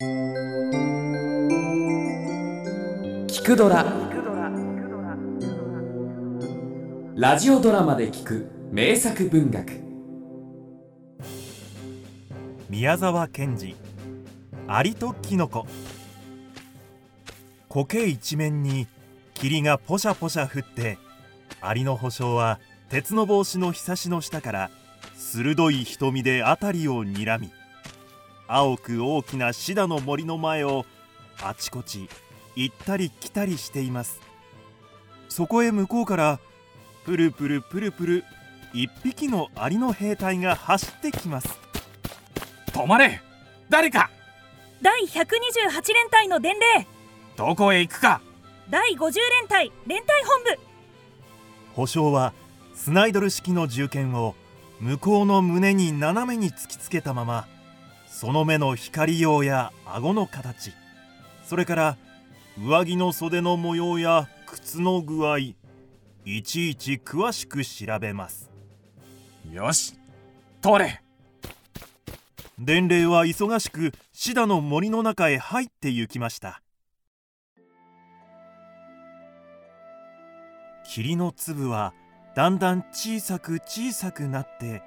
聞くドラ。ラジオドラマで聞く名作文学。宮沢賢治アリとキノコ。苔一面に霧がポシャポシャ降ってアリの保証は鉄の帽子のひさしの下から鋭い瞳で辺りを睨み青く大きなシダの森の前をあちこち行ったり来たりしています。そこへ向こうからプルプルプルプル一匹のアリの兵隊が走ってきます。止まれ！誰か！第128連隊の伝令！どこへ行くか？第50連隊連隊本部！保証はスナイドル式の銃剣を向こうの胸に斜めに突きつけたままその目の光用や顎の形。それから上着の袖の模様や靴の具合いちいち詳しく調べます。よし通れ。伝令は忙しくシダの森の中へ入って行きました。霧の粒はだんだん小さく小さくなって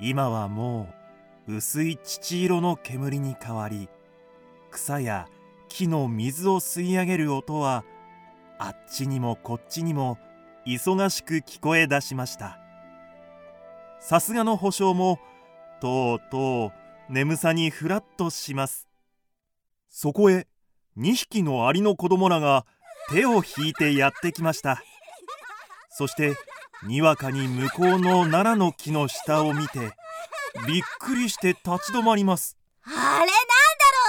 今はもう薄い乳色の煙に変わり草や木の水を吸い上げる音はあっちにもこっちにも忙しく聞こえ出しました。さすがの保証もとうとう眠さにふらっとします。そこへ2匹のアリの子供らが手を引いてやってきました。そしてにわかに向こうの奈良の木の下を見てびっくりして立ち止まります。あれなんだ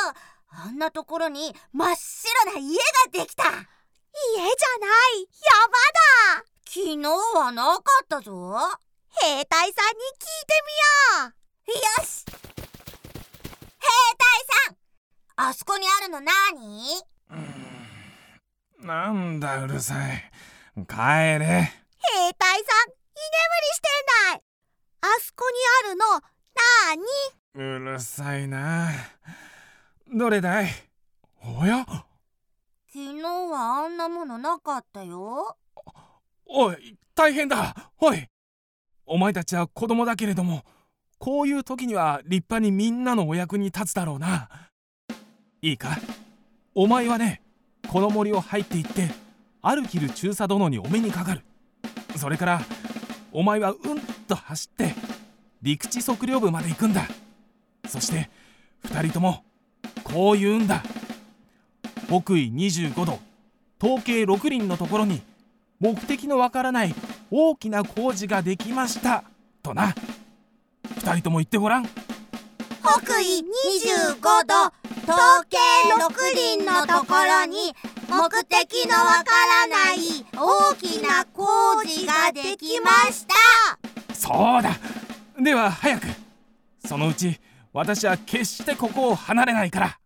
ろう。あんなところに真っ白な家ができた。家じゃない。山だ。昨日はなかったぞ。兵隊さんに聞いてみよう。よし。兵隊さん。あそこにあるの何？なんだうるさい。帰れ。兵隊さん居眠りしてない。あそこにあるの何うるさいな。どれだい？おや？昨日はあんなものなかったよ。おい大変だ。おいお前たちは子供だけれどもこういう時には立派にみんなのお役に立つだろうな。いいか？お前はねこの森を入っていってアルキル中佐殿にお目にかかる。それからお前はうんと走って陸地測量部まで行くんだ。そして2人ともこう言うんだ。北緯25度統計6輪のところに目的のわからない大きな工事ができました。とな。2人とも言ってごらん。北緯25度統計6輪のところに目的のわからない大きな工事ができました。そうだでは早く。そのうち私は決してここを離れないから。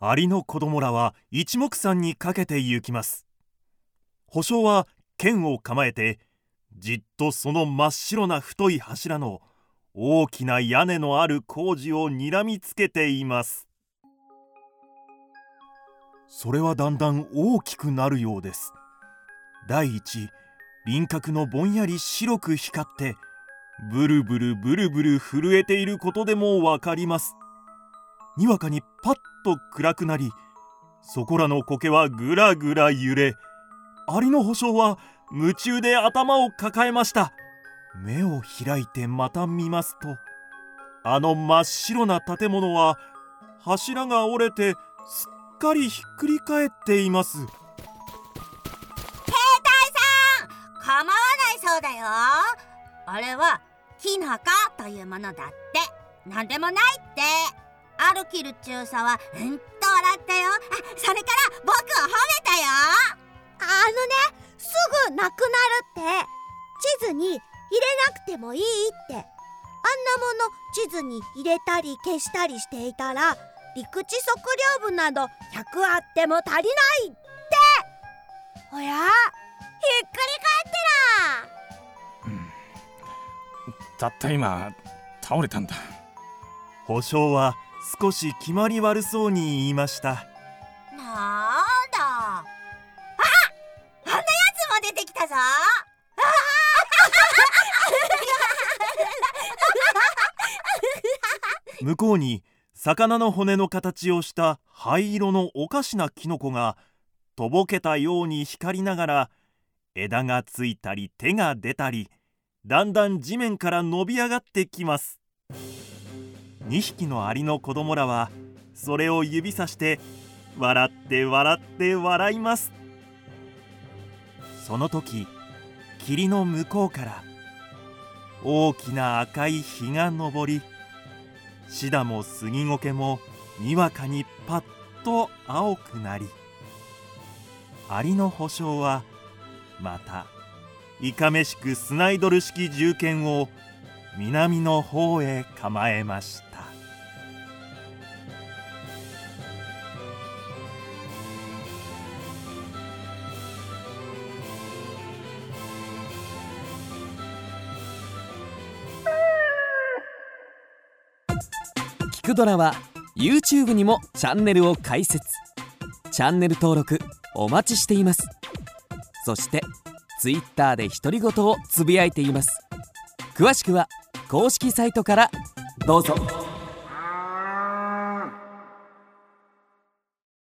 アリの子供らは一目散にかけて行きます。保証は剣を構えてじっとその真っ白な太い柱の大きな屋根のある工事を睨みつけています。それはだんだん大きくなるようです。第一輪郭のぼんやり白く光ってブルブルブルブル震えていることでもわかります。にわかにパッと暗くなりそこらの苔はぐらぐら揺れアリの保証は夢中で頭を抱えました。目を開いてまた見ますとあの真っ白な建物は柱が折れてすっかりひっくり返っています。そうだよ。あれは木の葉というものだって。何でもないって。アルキル中佐はうんと笑ったよ。あそれから僕を褒めたよ。あのねすぐなくなるって。地図に入れなくてもいいって。あんなもの地図に入れたり消したりしていたら陸地測量部など100あっても足りないって。おやひっくりたった今倒れたんだ。保証は少し決まり悪そうに言いました。なんだ。ああんなやつも出てきたぞ。向こうに魚の骨の形をした灰色のおかしなキノコがとぼけたように光りながら枝がついたり手が出たりだんだん地面から伸び上がってきます。2匹のアリの子供らはそれを指さして笑って笑って笑います。その時霧の向こうから大きな赤い日が昇りシダもスギゴケもにわかにパッと青くなりアリの保証はまたいかめしくスナイドル式銃剣を南の方へ構えました。聞くドラは YouTube にもチャンネルを開設。チャンネル登録お待ちしています。そしてツイッターで独り言をつぶやいています。詳しくは公式サイトからどうぞ。